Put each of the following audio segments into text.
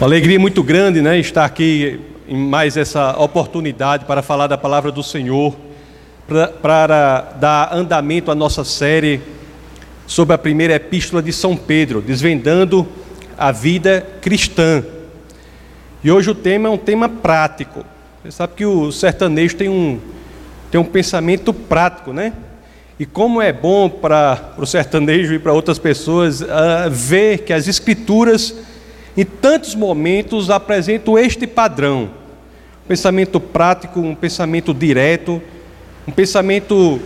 Uma alegria muito grande, né, estar aqui em mais essa oportunidade para falar da palavra do Senhor, para, para dar andamento à nossa série sobre a primeira epístola de São Pedro, desvendando a vida cristã. E hoje o tema é um tema prático. Você sabe que o sertanejo tem um, tem um pensamento prático, né? E como é bom para o sertanejo e para outras pessoas uh, ver que as escrituras, em tantos momentos, apresentam este padrão: um pensamento prático, um pensamento direto, um pensamento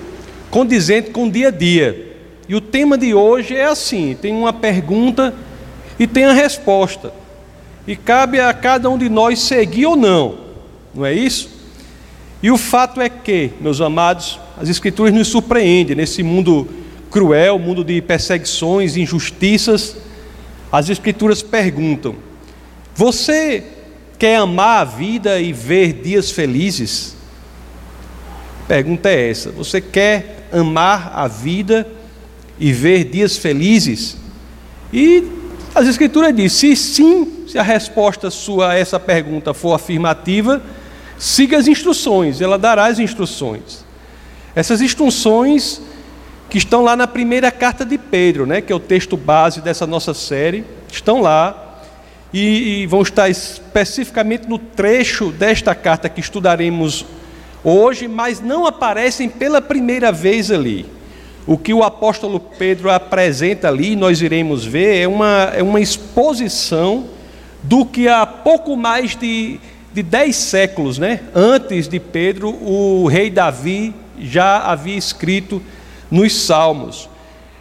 condizente com o dia a dia. E o tema de hoje é assim: tem uma pergunta e tem a resposta. E cabe a cada um de nós seguir ou não, não é isso? E o fato é que, meus amados, as Escrituras nos surpreendem nesse mundo cruel, mundo de perseguições, injustiças. As Escrituras perguntam: Você quer amar a vida e ver dias felizes? Pergunta é essa: Você quer amar a vida e ver dias felizes? E as Escrituras dizem: se sim, se a resposta sua a essa pergunta for afirmativa, siga as instruções, ela dará as instruções. Essas instruções que estão lá na primeira carta de Pedro, né, que é o texto base dessa nossa série, estão lá e, e vão estar especificamente no trecho desta carta que estudaremos hoje, mas não aparecem pela primeira vez ali. O que o apóstolo Pedro apresenta ali, nós iremos ver, é uma, é uma exposição do que há pouco mais de, de dez séculos, né, antes de Pedro, o rei Davi já havia escrito nos Salmos.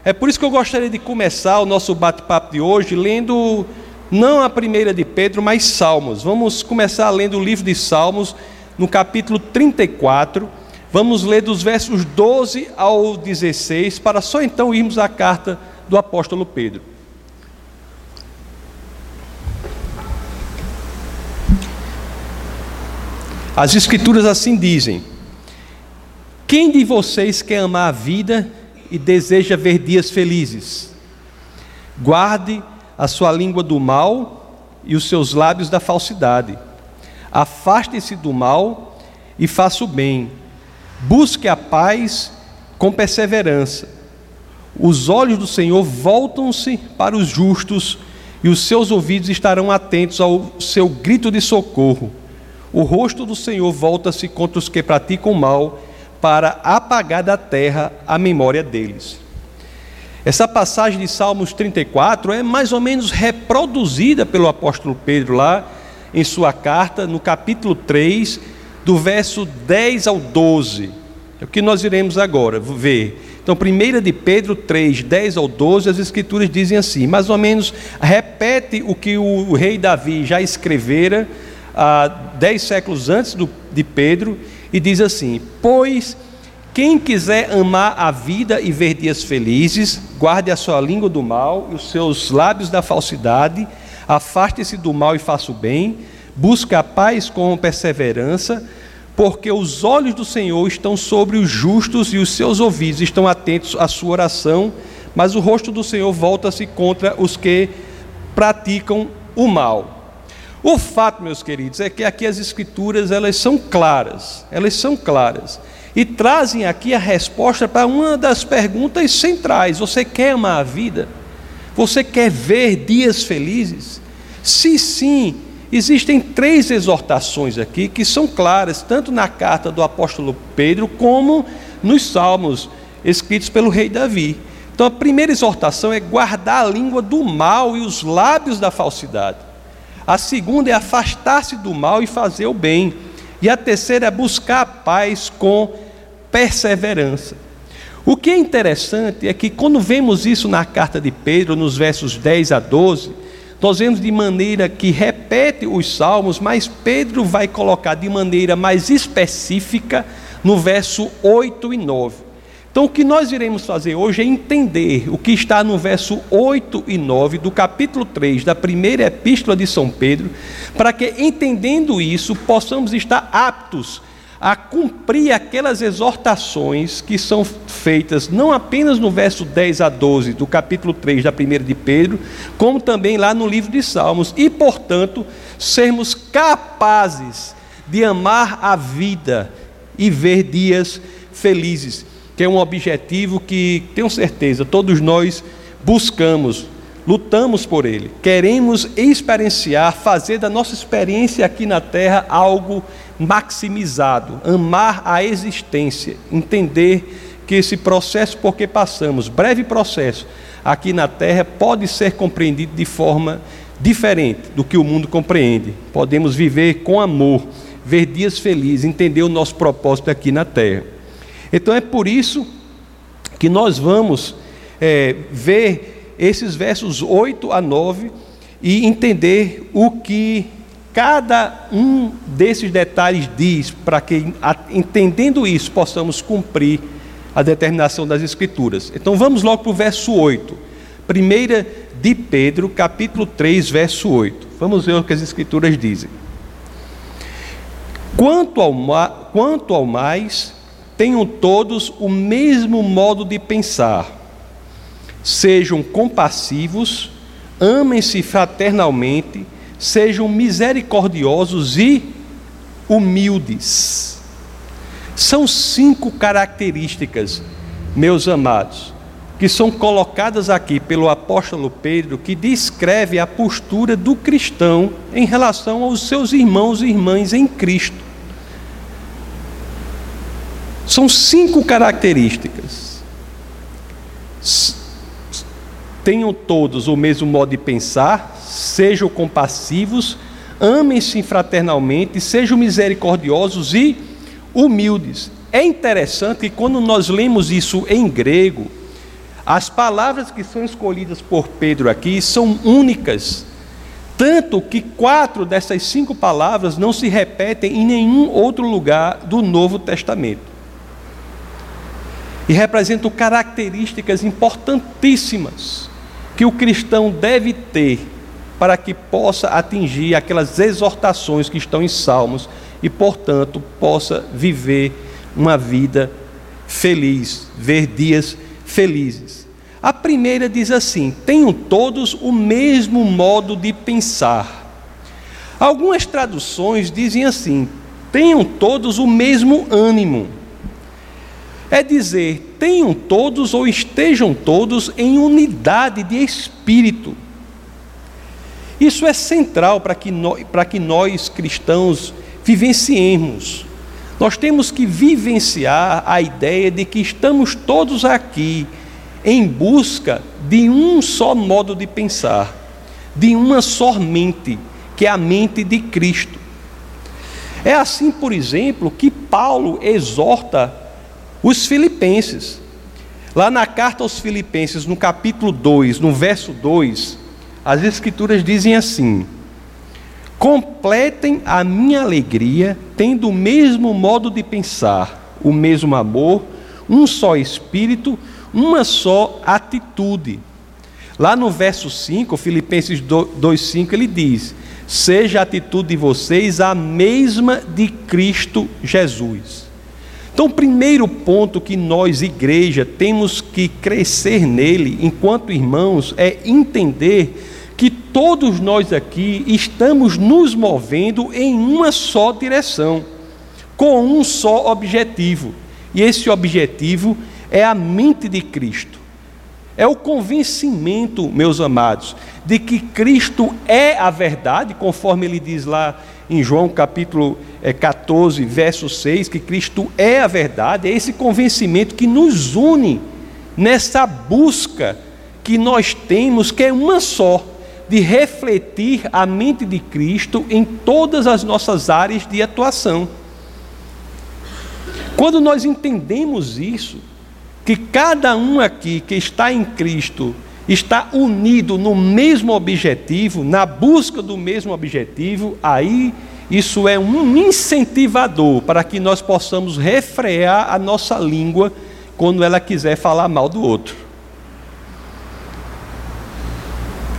É por isso que eu gostaria de começar o nosso bate-papo de hoje lendo não a primeira de Pedro, mas Salmos. Vamos começar lendo o livro de Salmos, no capítulo 34. Vamos ler dos versos 12 ao 16, para só então irmos à carta do apóstolo Pedro. As Escrituras assim dizem: quem de vocês quer amar a vida e deseja ver dias felizes? Guarde a sua língua do mal e os seus lábios da falsidade. Afaste-se do mal e faça o bem. Busque a paz com perseverança. Os olhos do Senhor voltam-se para os justos e os seus ouvidos estarão atentos ao seu grito de socorro. O rosto do Senhor volta-se contra os que praticam mal para apagar da terra a memória deles. Essa passagem de Salmos 34 é mais ou menos reproduzida pelo apóstolo Pedro lá em sua carta, no capítulo 3, do verso 10 ao 12. É o que nós iremos agora ver. Então, 1 de Pedro 3, 10 ao 12, as escrituras dizem assim, mais ou menos repete o que o rei Davi já escrevera há dez séculos antes do, de Pedro, e diz assim: Pois quem quiser amar a vida e ver dias felizes, guarde a sua língua do mal e os seus lábios da falsidade, afaste-se do mal e faça o bem, busque a paz com perseverança, porque os olhos do Senhor estão sobre os justos e os seus ouvidos estão atentos à sua oração, mas o rosto do Senhor volta-se contra os que praticam o mal. O fato, meus queridos, é que aqui as escrituras elas são claras, elas são claras e trazem aqui a resposta para uma das perguntas centrais: você quer amar a vida? Você quer ver dias felizes? Se sim, existem três exortações aqui que são claras, tanto na carta do apóstolo Pedro como nos salmos escritos pelo rei Davi. Então a primeira exortação é guardar a língua do mal e os lábios da falsidade. A segunda é afastar-se do mal e fazer o bem. E a terceira é buscar a paz com perseverança. O que é interessante é que quando vemos isso na carta de Pedro, nos versos 10 a 12, nós vemos de maneira que repete os salmos, mas Pedro vai colocar de maneira mais específica no verso 8 e 9. Então, o que nós iremos fazer hoje é entender o que está no verso 8 e 9 do capítulo 3 da primeira epístola de São Pedro, para que, entendendo isso, possamos estar aptos a cumprir aquelas exortações que são feitas não apenas no verso 10 a 12 do capítulo 3 da primeira de Pedro, como também lá no livro de Salmos, e portanto, sermos capazes de amar a vida e ver dias felizes, que é um objetivo que tenho certeza todos nós buscamos lutamos por ele, queremos experienciar, fazer da nossa experiência aqui na terra algo maximizado, amar a existência, entender que esse processo por que passamos, breve processo, aqui na terra, pode ser compreendido de forma diferente do que o mundo compreende. Podemos viver com amor, ver dias felizes, entender o nosso propósito aqui na terra. Então é por isso que nós vamos é, ver esses versos 8 a 9 e entender o que cada um desses detalhes diz, para que, entendendo isso, possamos cumprir a determinação das Escrituras. Então vamos logo para o verso 8. Primeira de Pedro, capítulo 3, verso 8. Vamos ver o que as Escrituras dizem. Quanto ao, quanto ao mais, tenham todos o mesmo modo de pensar Sejam compassivos, amem-se fraternalmente, sejam misericordiosos e humildes. São cinco características, meus amados, que são colocadas aqui pelo apóstolo Pedro, que descreve a postura do cristão em relação aos seus irmãos e irmãs em Cristo. São cinco características Tenham todos o mesmo modo de pensar, sejam compassivos, amem-se fraternalmente, sejam misericordiosos e humildes. É interessante que quando nós lemos isso em grego, as palavras que são escolhidas por Pedro aqui são únicas, tanto que quatro dessas cinco palavras não se repetem em nenhum outro lugar do Novo Testamento. E representam características importantíssimas que o cristão deve ter para que possa atingir aquelas exortações que estão em Salmos e, portanto, possa viver uma vida feliz, ver dias felizes. A primeira diz assim: tenham todos o mesmo modo de pensar. Algumas traduções dizem assim: tenham todos o mesmo ânimo. É dizer, tenham todos ou estejam todos em unidade de espírito. Isso é central para que, nós, para que nós cristãos vivenciemos. Nós temos que vivenciar a ideia de que estamos todos aqui em busca de um só modo de pensar, de uma só mente, que é a mente de Cristo. É assim, por exemplo, que Paulo exorta os filipenses. Lá na carta aos Filipenses, no capítulo 2, no verso 2, as Escrituras dizem assim: Completem a minha alegria, tendo o mesmo modo de pensar, o mesmo amor, um só espírito, uma só atitude. Lá no verso 5, Filipenses 2,5, ele diz: Seja a atitude de vocês a mesma de Cristo Jesus. Então, o primeiro ponto que nós, igreja, temos que crescer nele, enquanto irmãos, é entender que todos nós aqui estamos nos movendo em uma só direção, com um só objetivo. E esse objetivo é a mente de Cristo. É o convencimento, meus amados, de que Cristo é a verdade, conforme ele diz lá em João capítulo 14, é, verso 6, que Cristo é a verdade, é esse convencimento que nos une nessa busca que nós temos, que é uma só, de refletir a mente de Cristo em todas as nossas áreas de atuação. Quando nós entendemos isso, que cada um aqui que está em Cristo está unido no mesmo objetivo, na busca do mesmo objetivo, aí isso é um incentivador para que nós possamos refrear a nossa língua quando ela quiser falar mal do outro.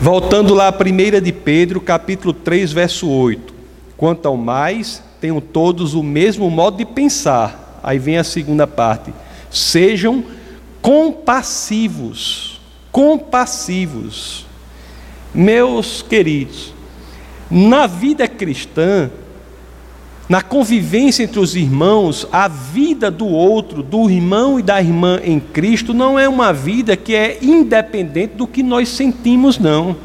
Voltando lá a 1 de Pedro, capítulo 3, verso 8. Quanto ao mais, tenham todos o mesmo modo de pensar. Aí vem a segunda parte. Sejam compassivos. Compassivos. Meus queridos, na vida cristã, na convivência entre os irmãos, a vida do outro, do irmão e da irmã em Cristo, não é uma vida que é independente do que nós sentimos, não.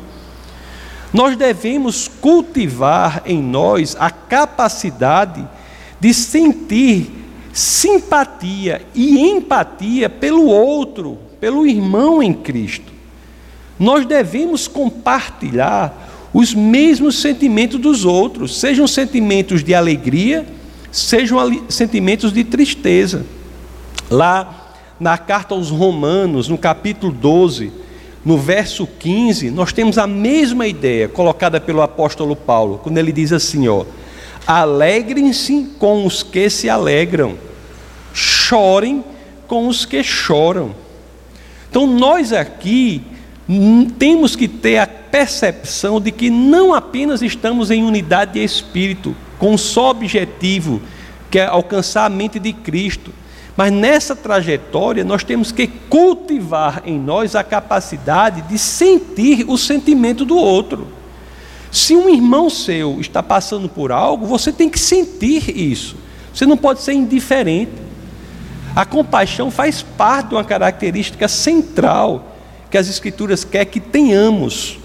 Nós devemos cultivar em nós a capacidade de sentir simpatia e empatia pelo outro, pelo irmão em Cristo. Nós devemos compartilhar os mesmos sentimentos dos outros, sejam sentimentos de alegria, sejam sentimentos de tristeza. Lá na carta aos Romanos, no capítulo 12, no verso 15, nós temos a mesma ideia colocada pelo apóstolo Paulo, quando ele diz assim, ó: Alegrem-se com os que se alegram, chorem com os que choram. Então nós aqui temos que ter a percepção de que não apenas estamos em unidade de espírito, com um só objetivo, que é alcançar a mente de Cristo, mas nessa trajetória nós temos que cultivar em nós a capacidade de sentir o sentimento do outro. Se um irmão seu está passando por algo, você tem que sentir isso. Você não pode ser indiferente. A compaixão faz parte de uma característica central que as Escrituras quer que tenhamos.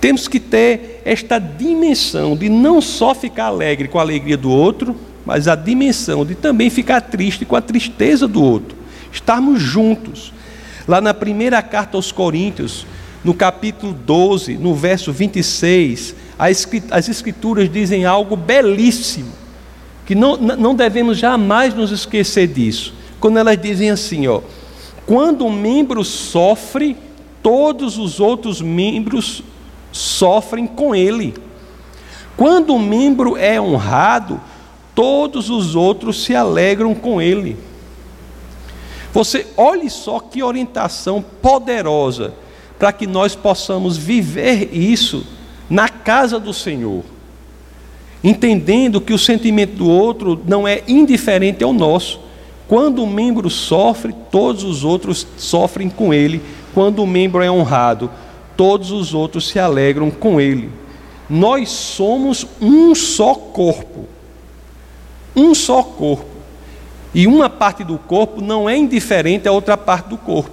Temos que ter esta dimensão de não só ficar alegre com a alegria do outro, mas a dimensão de também ficar triste com a tristeza do outro. Estarmos juntos. Lá na primeira carta aos Coríntios, no capítulo 12, no verso 26, as Escrituras dizem algo belíssimo, que não, não devemos jamais nos esquecer disso. Quando elas dizem assim, ó, quando um membro sofre, todos os outros membros sofrem com ele. Quando um membro é honrado, todos os outros se alegram com ele. Você olhe só que orientação poderosa para que nós possamos viver isso na casa do Senhor, entendendo que o sentimento do outro não é indiferente ao nosso. Quando um membro sofre, todos os outros sofrem com ele. Quando um membro é honrado, todos os outros se alegram com ele. Nós somos um só corpo. Um só corpo. E uma parte do corpo não é indiferente à outra parte do corpo.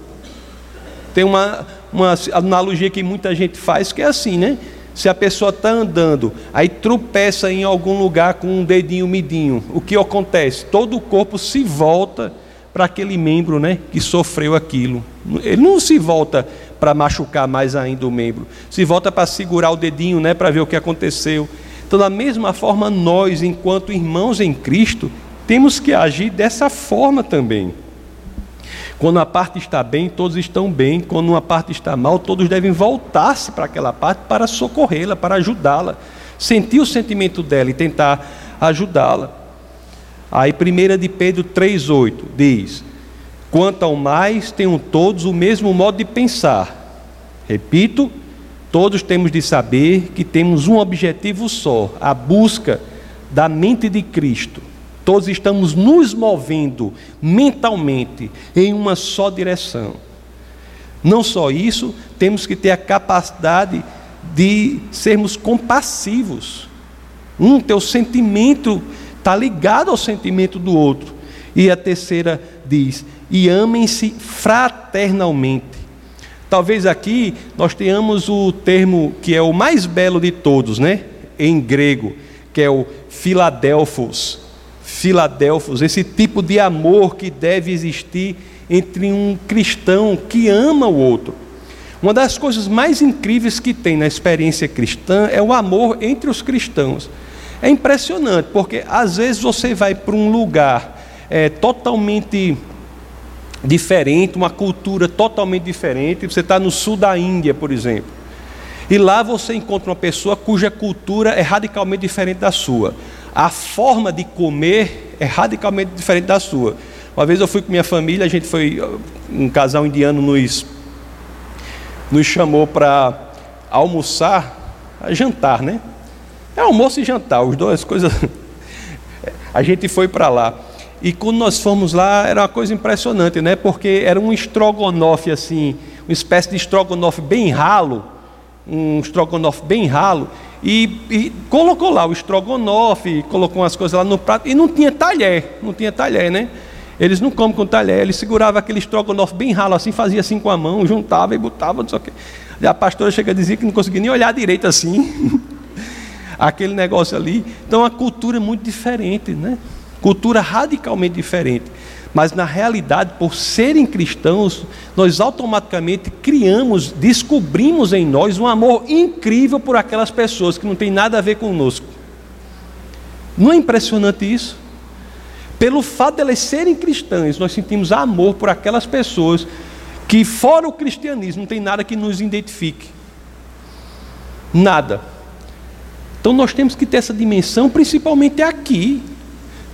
Tem uma, uma analogia que muita gente faz que é assim, né? Se a pessoa está andando, aí tropeça em algum lugar com um dedinho midinho, o que acontece? Todo o corpo se volta para aquele membro né, que sofreu aquilo. Ele não se volta para machucar mais ainda o membro. Se volta para segurar o dedinho, né, para ver o que aconteceu. Então, da mesma forma, nós, enquanto irmãos em Cristo, temos que agir dessa forma também. Quando uma parte está bem, todos estão bem. Quando uma parte está mal, todos devem voltar-se para aquela parte para socorrê-la, para ajudá-la. Sentir o sentimento dela e tentar ajudá-la. Aí, 1 de Pedro 3,8 diz: Quanto ao mais, tenham todos o mesmo modo de pensar. Repito, todos temos de saber que temos um objetivo só: a busca da mente de Cristo. Todos estamos nos movendo mentalmente em uma só direção. Não só isso, temos que ter a capacidade de sermos compassivos. Um, teu sentimento está ligado ao sentimento do outro. E a terceira diz: e amem-se fraternalmente. Talvez aqui nós tenhamos o termo que é o mais belo de todos, né? Em grego, que é o Filadelfos. Filadelfos, esse tipo de amor que deve existir entre um cristão que ama o outro. Uma das coisas mais incríveis que tem na experiência cristã é o amor entre os cristãos. É impressionante, porque às vezes você vai para um lugar é, totalmente diferente, uma cultura totalmente diferente. Você está no sul da Índia, por exemplo. E lá você encontra uma pessoa cuja cultura é radicalmente diferente da sua. A forma de comer é radicalmente diferente da sua. Uma vez eu fui com minha família, a gente foi, um casal indiano nos, nos chamou para almoçar, jantar, né? É almoço e jantar, os duas coisas A gente foi para lá. E quando nós fomos lá, era uma coisa impressionante, né? Porque era um estrogonofe assim, uma espécie de estrogonofe bem ralo, um estrogonofe bem ralo, e, e, colocou lá o estrogonofe, colocou umas coisas lá no prato, e não tinha talher, não tinha talher, né? Eles não comem com talher, eles seguravam aquele estrogonofe bem ralo assim, fazia assim com a mão, juntava e botava, não sei o quê. E a pastora chega a dizer que não conseguia nem olhar direito assim, aquele negócio ali. Então a cultura é muito diferente, né? Cultura radicalmente diferente. Mas na realidade, por serem cristãos, nós automaticamente criamos, descobrimos em nós um amor incrível por aquelas pessoas que não tem nada a ver conosco. Não é impressionante isso? Pelo fato de elas serem cristãs, nós sentimos amor por aquelas pessoas que, fora o cristianismo, não tem nada que nos identifique. Nada. Então nós temos que ter essa dimensão, principalmente aqui,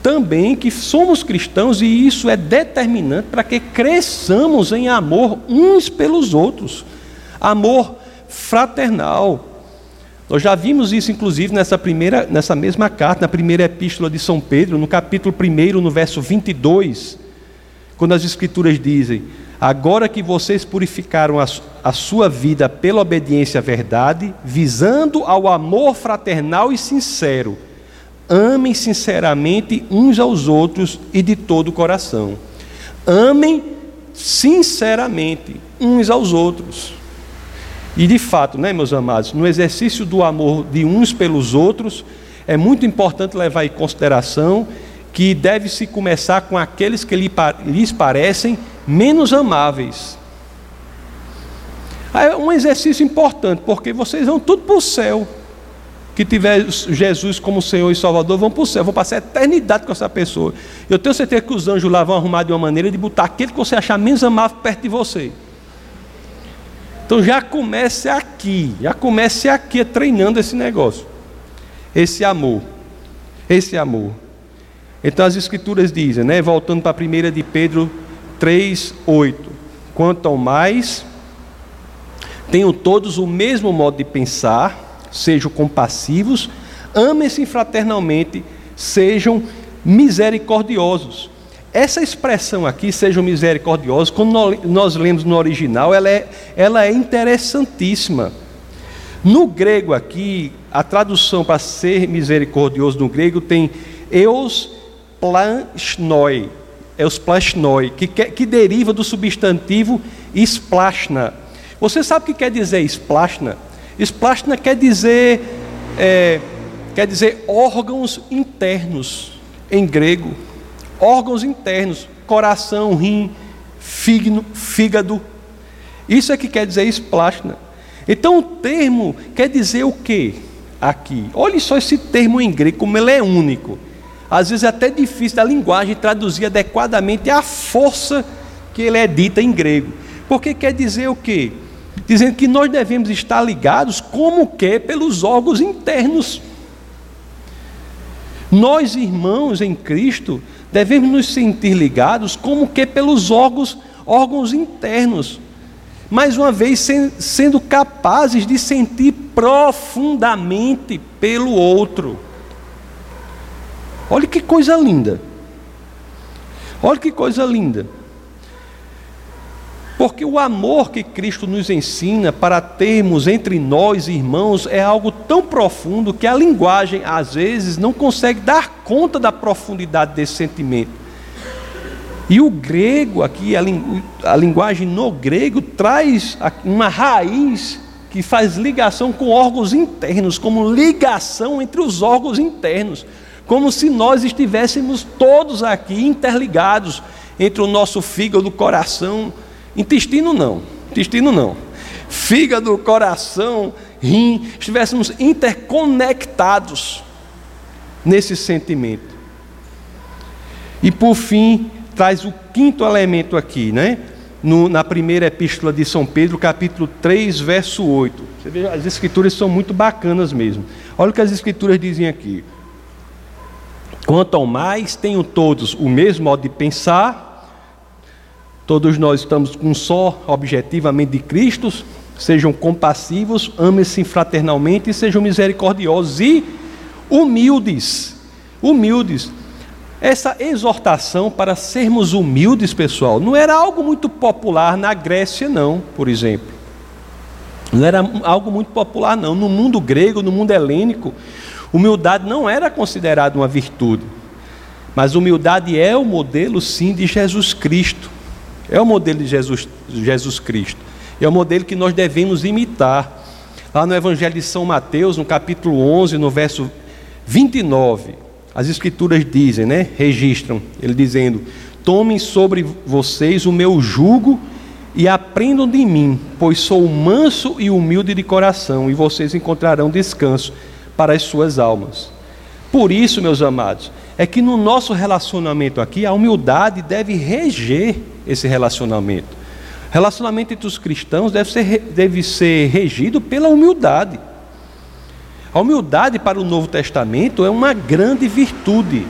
também que somos cristãos e isso é determinante para que cresçamos em amor uns pelos outros, amor fraternal. Nós já vimos isso, inclusive, nessa, primeira, nessa mesma carta, na primeira epístola de São Pedro, no capítulo 1, no verso 22, quando as Escrituras dizem: Agora que vocês purificaram a, a sua vida pela obediência à verdade, visando ao amor fraternal e sincero, Amem sinceramente uns aos outros e de todo o coração. Amem sinceramente uns aos outros. E de fato, né, meus amados, no exercício do amor de uns pelos outros, é muito importante levar em consideração que deve-se começar com aqueles que lhes parecem menos amáveis. É um exercício importante, porque vocês vão tudo para o céu que tiver Jesus como Senhor e Salvador vão para o céu, vão passar a eternidade com essa pessoa. Eu tenho certeza que os anjos lá vão arrumar de uma maneira de botar aquele que você achar menos amável perto de você. Então já comece aqui, já comece aqui treinando esse negócio, esse amor, esse amor. Então as escrituras dizem, né, voltando para a primeira de Pedro 3, 8, quanto ao mais, tenham todos o mesmo modo de pensar, sejam compassivos, amem-se fraternalmente, sejam misericordiosos. Essa expressão aqui, sejam misericordiosos, quando nós lemos no original, ela é, ela é interessantíssima. No grego aqui, a tradução para ser misericordioso no grego tem eus plasnoi, eus plasnoi, que, que deriva do substantivo splashna. Você sabe o que quer dizer splashna? Esplastina quer dizer, é, quer dizer órgãos internos em grego. Órgãos internos, coração, rim, fígado, fígado. Isso é que quer dizer esplastina. Então o termo quer dizer o que aqui? Olhe só esse termo em grego, como ele é único. Às vezes é até difícil da linguagem traduzir adequadamente a força que ele é dita em grego. Porque quer dizer o que? Dizendo que nós devemos estar ligados como que pelos órgãos internos. Nós, irmãos em Cristo, devemos nos sentir ligados como que pelos órgãos, órgãos internos. Mais uma vez, sendo capazes de sentir profundamente pelo outro. Olha que coisa linda. Olha que coisa linda. Porque o amor que Cristo nos ensina para termos entre nós irmãos é algo tão profundo que a linguagem, às vezes, não consegue dar conta da profundidade desse sentimento. E o grego aqui, a, linguagem no grego, traz uma raiz que faz ligação com órgãos internos, como ligação entre os órgãos internos, como se nós estivéssemos todos aqui interligados entre o nosso fígado, coração, Intestino não, intestino não. Fígado, coração, rim, estivéssemos interconectados nesse sentimento. E por fim, traz o quinto elemento aqui, né? No, na primeira epístola de São Pedro, capítulo 3, verso 8. Você vê, as escrituras são muito bacanas mesmo. Olha o que as escrituras dizem aqui. Quanto ao mais, tenham todos o mesmo modo de pensar, Todos nós estamos com um só objetivo, a mente de Cristo. Sejam compassivos, amem-se fraternalmente sejam misericordiosos e humildes. Humildes. Essa exortação para sermos humildes, pessoal, não era algo muito popular na Grécia, não, por exemplo. Não era algo muito popular, não. No mundo grego, no mundo helênico, humildade não era considerada uma virtude. Mas humildade é o modelo, sim, de Jesus Cristo. É o modelo de Jesus, Jesus Cristo. É o modelo que nós devemos imitar. Lá no Evangelho de São Mateus, no capítulo 11, no verso 29, as escrituras dizem, né? Registram, ele dizendo: Tomem sobre vocês o meu jugo e aprendam de mim, pois sou manso e humilde de coração, e vocês encontrarão descanso para as suas almas. Por isso, meus amados, é que no nosso relacionamento aqui, a humildade deve reger esse relacionamento. Relacionamento entre os cristãos deve ser, deve ser regido pela humildade. A humildade para o Novo Testamento é uma grande virtude.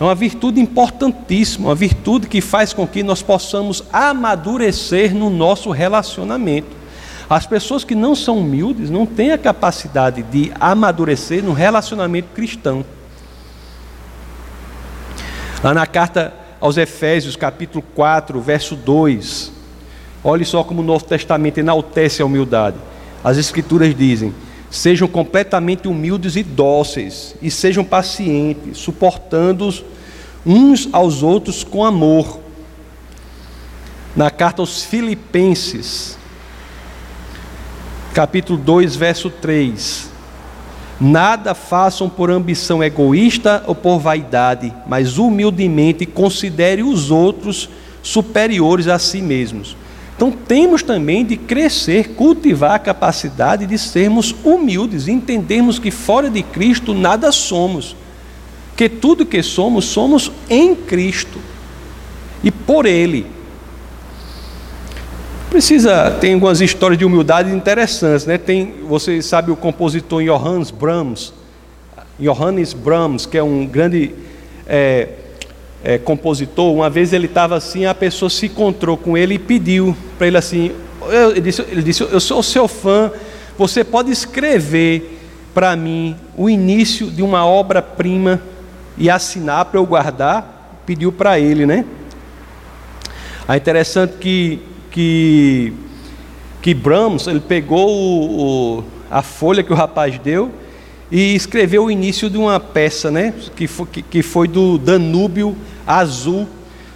É uma virtude importantíssima, uma virtude que faz com que nós possamos amadurecer no nosso relacionamento. As pessoas que não são humildes não têm a capacidade de amadurecer no relacionamento cristão. Lá na carta aos Efésios, capítulo 4, verso 2, olhe só como o Novo Testamento enaltece a humildade. As Escrituras dizem: Sejam completamente humildes e dóceis, e sejam pacientes, suportando uns aos outros com amor. Na carta aos Filipenses, capítulo 2, verso 3. Nada façam por ambição egoísta ou por vaidade, mas humildemente considere os outros superiores a si mesmos. Então temos também de crescer, cultivar a capacidade de sermos humildes, entendermos que fora de Cristo nada somos, que tudo que somos, somos em Cristo e por Ele. Precisa, tem algumas histórias de humildade interessantes, né? Tem, você sabe o compositor Johannes Brahms, Johannes Brahms, que é um grande é, é, compositor, uma vez ele estava assim, a pessoa se encontrou com ele e pediu para ele assim, eu, ele, disse, ele disse, eu sou seu fã, você pode escrever para mim o início de uma obra-prima e assinar para eu guardar? Pediu para ele, né? É interessante que, que, que Brahms, ele pegou o, o, a folha que o rapaz deu e escreveu o início de uma peça, né? Que foi, que, que foi do Danúbio Azul.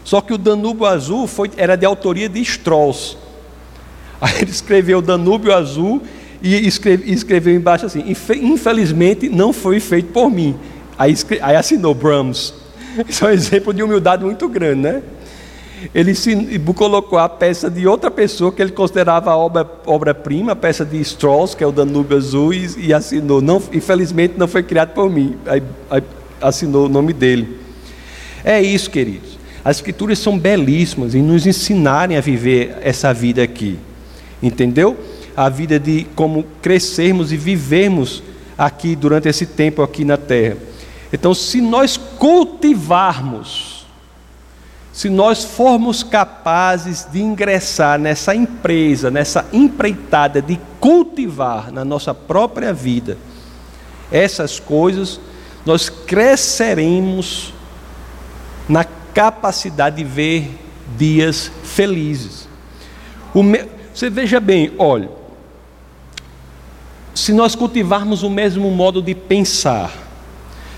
Só que o Danúbio Azul foi, era de autoria de Strauss. Aí ele escreveu Danúbio Azul e escreve, escreveu embaixo assim: infelizmente não foi feito por mim. Aí, aí assinou Brahms. Isso é um exemplo de humildade muito grande, né? Ele se, colocou a peça de outra pessoa que ele considerava obra-prima, obra a peça de Strauss, que é o Danúbio Azul, e, e, assinou. Não, infelizmente não foi criado por mim, aí, aí assinou o nome dele. É isso, queridos. As escrituras são belíssimas em nos ensinarem a viver essa vida aqui. Entendeu? A vida de como crescermos e vivermos aqui durante esse tempo aqui na terra. Então, se nós cultivarmos se nós formos capazes de ingressar nessa empresa, nessa empreitada de cultivar na nossa própria vida essas coisas, nós cresceremos na capacidade de ver dias felizes. Me... Você veja bem, olha, se nós cultivarmos o mesmo modo de pensar,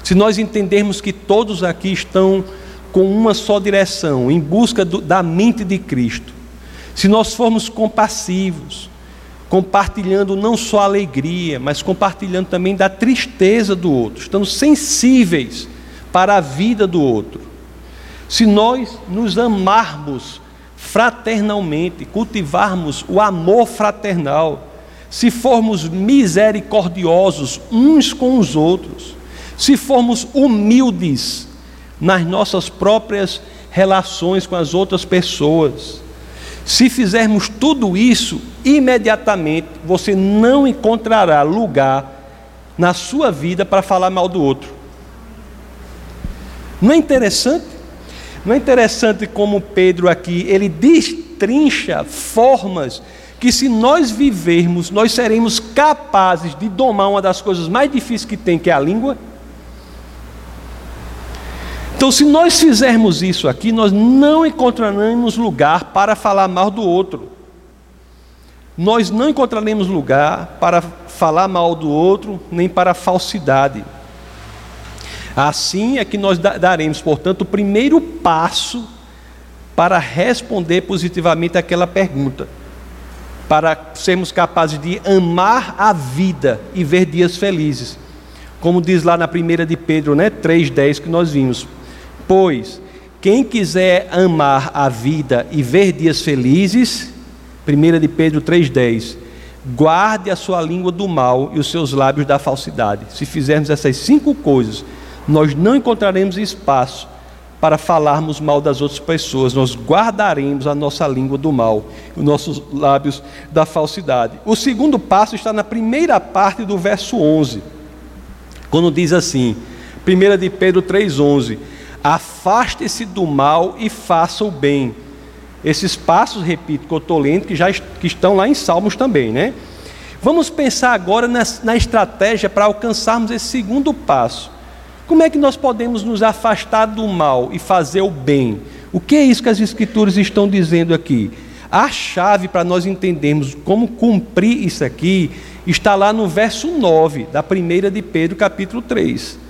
se nós entendermos que todos aqui estão com uma só direção, em busca do, da mente de Cristo, se nós formos compassivos, compartilhando não só a alegria, mas compartilhando também da tristeza do outro, estando sensíveis para a vida do outro, se nós nos amarmos fraternalmente, cultivarmos o amor fraternal, se formos misericordiosos uns com os outros, se formos humildes, nas nossas próprias relações com as outras pessoas. Se fizermos tudo isso, imediatamente você não encontrará lugar na sua vida para falar mal do outro. Não é interessante? Não é interessante como Pedro aqui, ele destrincha formas que se nós vivermos, nós seremos capazes de domar uma das coisas mais difíceis que tem, que é a língua? Então, se nós fizermos isso aqui, nós não encontraremos lugar para falar mal do outro. Nós não encontraremos lugar para falar mal do outro, nem para falsidade. Assim é que nós daremos, portanto, o primeiro passo para responder positivamente aquela pergunta, para sermos capazes de amar a vida e ver dias felizes. Como diz lá na primeira de Pedro, né, 3:10 que nós vimos. Pois quem quiser amar a vida e ver dias felizes, 1 de Pedro 3,10. Guarde a sua língua do mal e os seus lábios da falsidade. Se fizermos essas cinco coisas, nós não encontraremos espaço para falarmos mal das outras pessoas, nós guardaremos a nossa língua do mal, os nossos lábios da falsidade. O segundo passo está na primeira parte do verso 11, quando diz assim, 1 de Pedro 3,11: Afaste-se do mal e faça o bem esses passos, repito, que eu estou lendo, que já que estão lá em Salmos também, né? Vamos pensar agora na, na estratégia para alcançarmos esse segundo passo. Como é que nós podemos nos afastar do mal e fazer o bem? O que é isso que as Escrituras estão dizendo aqui? A chave para nós entendermos como cumprir isso aqui está lá no verso 9 da primeira de Pedro, capítulo 3.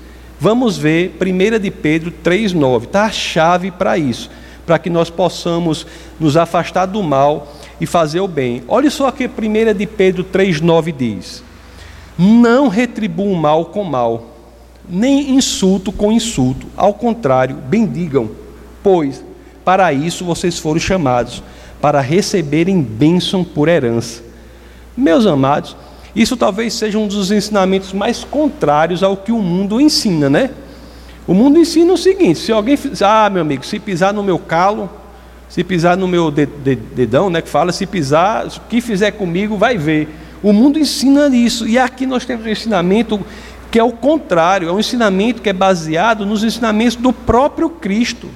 Vamos ver, primeira de Pedro 3,9. Está a chave para isso para que nós possamos nos afastar do mal e fazer o bem. Olha só que 1 de Pedro 3,9 diz: Não retribua o mal com mal, nem insulto com insulto, ao contrário, bendigam, pois para isso vocês foram chamados, para receberem bênção por herança. Meus amados, isso talvez seja um dos ensinamentos mais contrários ao que o mundo ensina, né? O mundo ensina o seguinte: se alguém, ah, meu amigo, se pisar no meu calo, se pisar no meu dedão, né, que fala, se pisar, o que fizer comigo vai ver. O mundo ensina isso, e aqui nós temos um ensinamento que é o contrário, é um ensinamento que é baseado nos ensinamentos do próprio Cristo.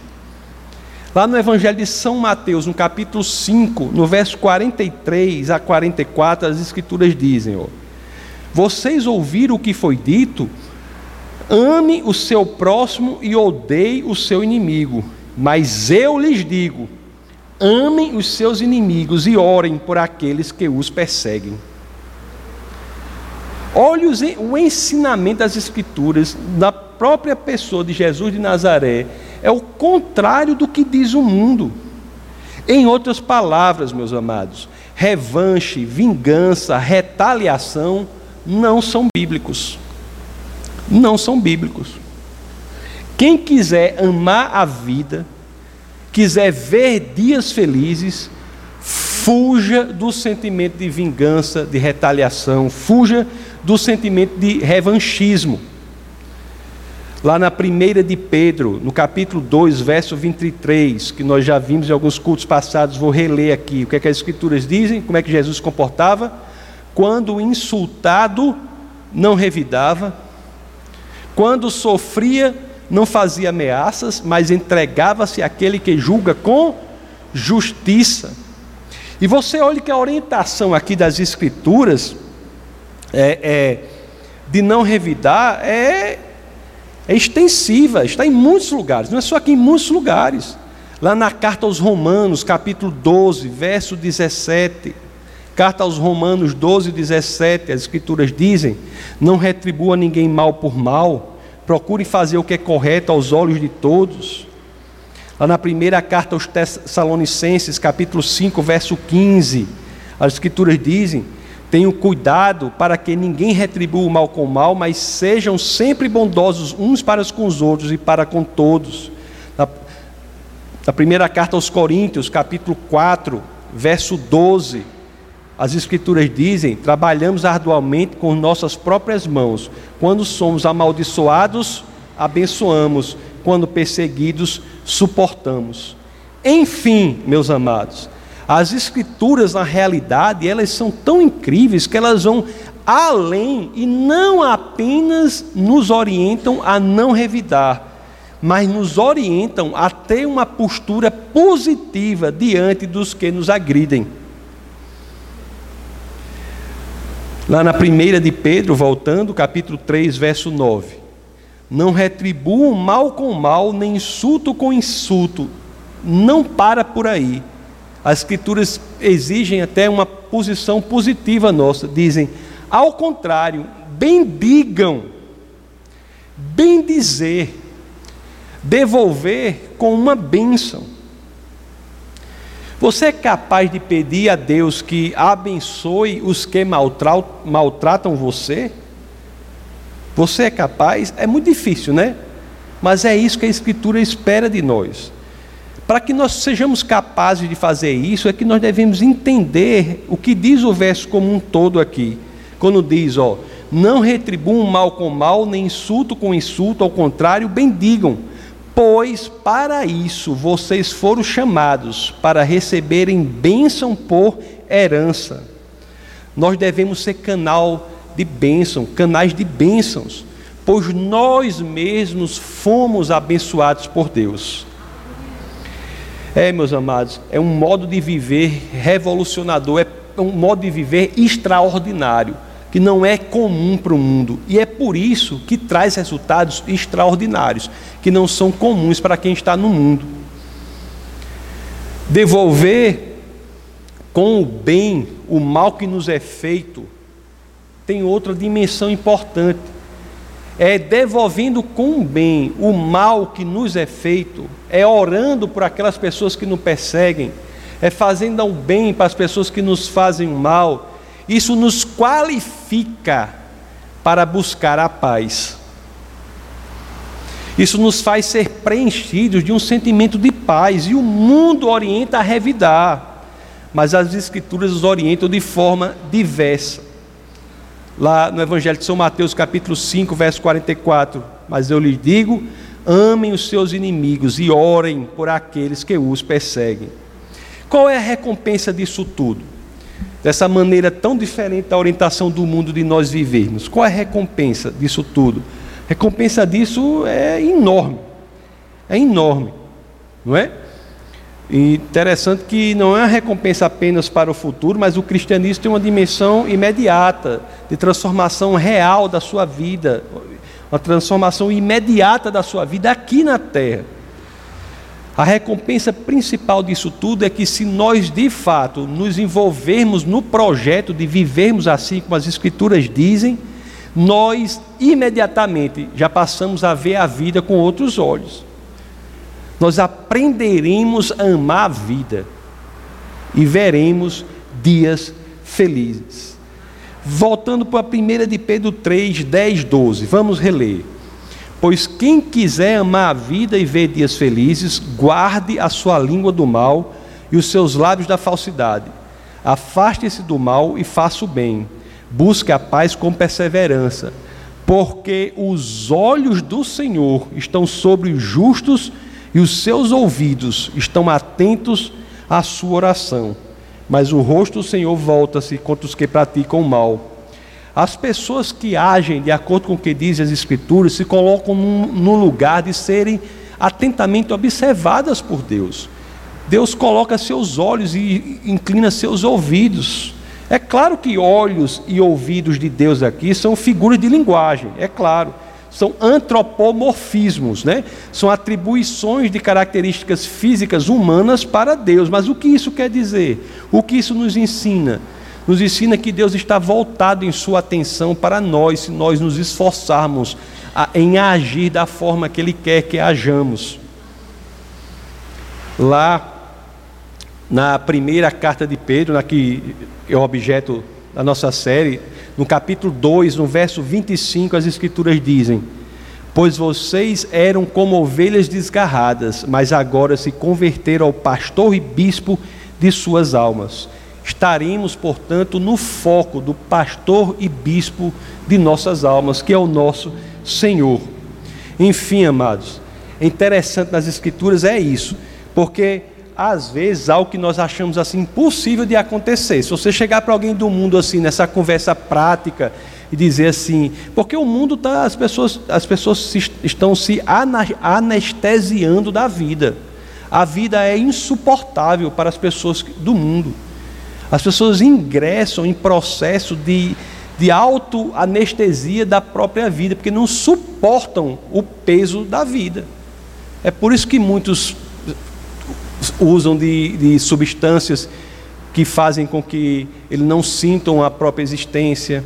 Lá no Evangelho de São Mateus, no capítulo 5, no verso 43 a 44, as Escrituras dizem: ó, Vocês ouviram o que foi dito Ame o seu próximo e odeie o seu inimigo. Mas eu lhes digo: amem os seus inimigos e orem por aqueles que os perseguem. Olhe o ensinamento das Escrituras da própria pessoa de Jesus de Nazaré. É o contrário do que diz o mundo. Em outras palavras, meus amados, revanche, vingança, retaliação não são bíblicos não são bíblicos. Quem quiser amar a vida, quiser ver dias felizes, fuja do sentimento de vingança, de retaliação, fuja do sentimento de revanchismo. Lá na primeira de Pedro, no capítulo 2, verso 23, que nós já vimos em alguns cultos passados, vou reler aqui. O que, é que as escrituras dizem? Como é que Jesus se comportava? Quando insultado, não revidava, quando sofria, não fazia ameaças, mas entregava-se àquele que julga com justiça. E você olha que a orientação aqui das Escrituras é, é de não revidar é, é extensiva, está em muitos lugares, não é só aqui, em muitos lugares. Lá na carta aos Romanos, capítulo 12, verso 17. Carta aos Romanos 12, 17, as Escrituras dizem: Não retribua ninguém mal por mal, procure fazer o que é correto aos olhos de todos. Lá na primeira carta aos Tessalonicenses, capítulo 5, verso 15, as Escrituras dizem: Tenham cuidado para que ninguém retribua o mal com o mal, mas sejam sempre bondosos uns para com os outros e para com todos. Na, na primeira carta aos Coríntios, capítulo 4, verso 12, as Escrituras dizem: trabalhamos arduamente com nossas próprias mãos. Quando somos amaldiçoados, abençoamos. Quando perseguidos, suportamos. Enfim, meus amados, as Escrituras, na realidade, elas são tão incríveis que elas vão além e não apenas nos orientam a não revidar, mas nos orientam a ter uma postura positiva diante dos que nos agridem. Lá na primeira de Pedro, voltando, capítulo 3, verso 9. Não retribuam mal com mal, nem insulto com insulto. Não para por aí. As Escrituras exigem até uma posição positiva nossa. Dizem, ao contrário, bendigam, bendizer, devolver com uma bênção. Você é capaz de pedir a Deus que abençoe os que maltratam você? Você é capaz? É muito difícil, né? Mas é isso que a Escritura espera de nós. Para que nós sejamos capazes de fazer isso, é que nós devemos entender o que diz o verso como um todo aqui. Quando diz, ó, não retribuam mal com mal, nem insulto com insulto, ao contrário, bendigam, pois para isso vocês foram chamados, para receberem bênção por herança. Nós devemos ser canal de bênção, canais de bênçãos, pois nós mesmos fomos abençoados por Deus. É, meus amados, é um modo de viver revolucionador, é um modo de viver extraordinário, que não é comum para o mundo. E é por isso que traz resultados extraordinários, que não são comuns para quem está no mundo. Devolver com o bem o mal que nos é feito tem outra dimensão importante é devolvendo com bem o mal que nos é feito, é orando por aquelas pessoas que nos perseguem, é fazendo o bem para as pessoas que nos fazem mal. Isso nos qualifica para buscar a paz. Isso nos faz ser preenchidos de um sentimento de paz, e o mundo orienta a revidar, mas as Escrituras os orientam de forma diversa lá no Evangelho de São Mateus, capítulo 5, verso 44. Mas eu lhes digo: amem os seus inimigos e orem por aqueles que os perseguem. Qual é a recompensa disso tudo? Dessa maneira tão diferente da orientação do mundo de nós vivermos. Qual é a recompensa disso tudo? A recompensa disso é enorme. É enorme. Não é? Interessante que não é uma recompensa apenas para o futuro, mas o cristianismo tem uma dimensão imediata, de transformação real da sua vida, uma transformação imediata da sua vida aqui na terra. A recompensa principal disso tudo é que, se nós de fato nos envolvermos no projeto de vivermos assim como as Escrituras dizem, nós imediatamente já passamos a ver a vida com outros olhos nós aprenderemos a amar a vida e veremos dias felizes. Voltando para a primeira de Pedro 3, 10, 12, vamos reler. Pois quem quiser amar a vida e ver dias felizes, guarde a sua língua do mal e os seus lábios da falsidade. Afaste-se do mal e faça o bem. Busque a paz com perseverança, porque os olhos do Senhor estão sobre os justos e e os seus ouvidos estão atentos à sua oração, mas o rosto do Senhor volta-se contra os que praticam o mal. As pessoas que agem de acordo com o que dizem as Escrituras se colocam no lugar de serem atentamente observadas por Deus. Deus coloca seus olhos e inclina seus ouvidos. É claro que olhos e ouvidos de Deus aqui são figuras de linguagem, é claro são antropomorfismos, né? são atribuições de características físicas humanas para Deus. Mas o que isso quer dizer? O que isso nos ensina? Nos ensina que Deus está voltado em sua atenção para nós, se nós nos esforçarmos a, em agir da forma que Ele quer que hajamos. Lá, na primeira carta de Pedro, na que é objeto da nossa série, no capítulo 2, no verso 25, as Escrituras dizem: Pois vocês eram como ovelhas desgarradas, mas agora se converteram ao pastor e bispo de suas almas. Estaremos, portanto, no foco do pastor e bispo de nossas almas, que é o nosso Senhor. Enfim, amados, interessante nas Escrituras é isso, porque às vezes, algo que nós achamos assim impossível de acontecer. Se você chegar para alguém do mundo assim, nessa conversa prática, e dizer assim, porque o mundo está, as pessoas, as pessoas se, estão se anestesiando da vida. A vida é insuportável para as pessoas do mundo. As pessoas ingressam em processo de de autoanestesia da própria vida, porque não suportam o peso da vida. É por isso que muitos usam de, de substâncias que fazem com que eles não sintam a própria existência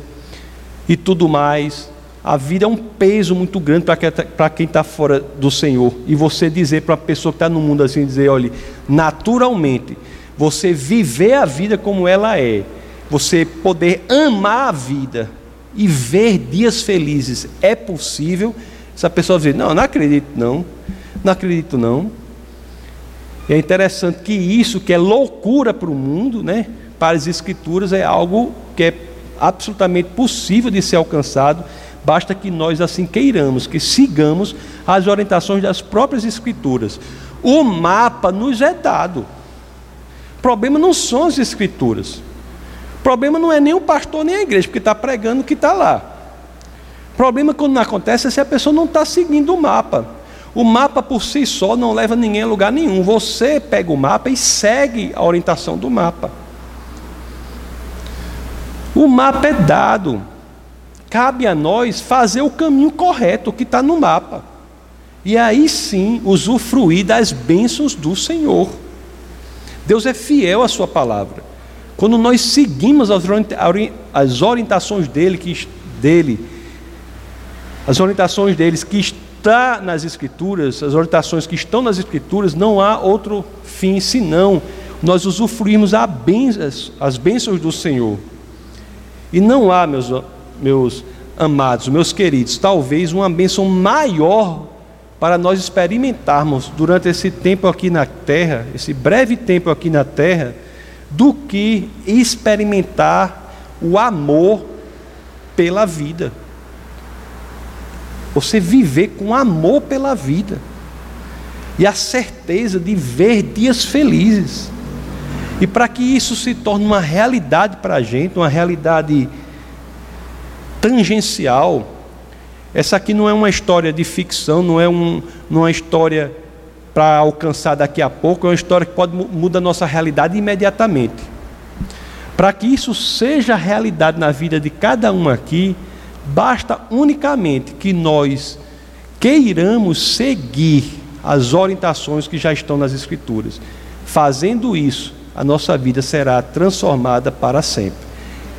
e tudo mais. A vida é um peso muito grande para quem está fora do Senhor. E você dizer para a pessoa que está no mundo assim, dizer, olha, naturalmente, você viver a vida como ela é, você poder amar a vida e ver dias felizes, é possível? Essa pessoa diz, não, não acredito não, não acredito não. E é interessante que isso, que é loucura para o mundo, né, para as escrituras, é algo que é absolutamente possível de ser alcançado, basta que nós assim queiramos, que sigamos as orientações das próprias escrituras. O mapa nos é dado. O problema não são as escrituras. O problema não é nem o pastor nem a igreja, porque está pregando o que está lá. O problema quando não acontece é se a pessoa não está seguindo o mapa. O mapa por si só não leva ninguém a lugar nenhum. Você pega o mapa e segue a orientação do mapa. O mapa é dado. Cabe a nós fazer o caminho correto, que está no mapa. E aí sim usufruir das bênçãos do Senhor. Deus é fiel à Sua palavra. Quando nós seguimos as orientações dele, que, dele as orientações deles que está nas Escrituras, as orientações que estão nas Escrituras, não há outro fim senão nós usufruirmos bênçãos, as bênçãos do Senhor. E não há, meus, meus amados, meus queridos, talvez uma bênção maior para nós experimentarmos durante esse tempo aqui na terra, esse breve tempo aqui na terra, do que experimentar o amor pela vida. Você viver com amor pela vida. E a certeza de ver dias felizes. E para que isso se torne uma realidade para a gente, uma realidade tangencial, essa aqui não é uma história de ficção, não é, um, é uma história para alcançar daqui a pouco, é uma história que pode mudar a nossa realidade imediatamente. Para que isso seja realidade na vida de cada um aqui, Basta unicamente que nós queiramos seguir as orientações que já estão nas Escrituras. Fazendo isso, a nossa vida será transformada para sempre.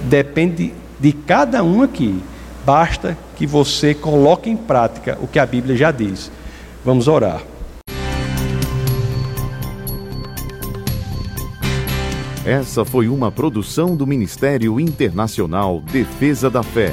Depende de cada um aqui. Basta que você coloque em prática o que a Bíblia já diz. Vamos orar. Essa foi uma produção do Ministério Internacional Defesa da Fé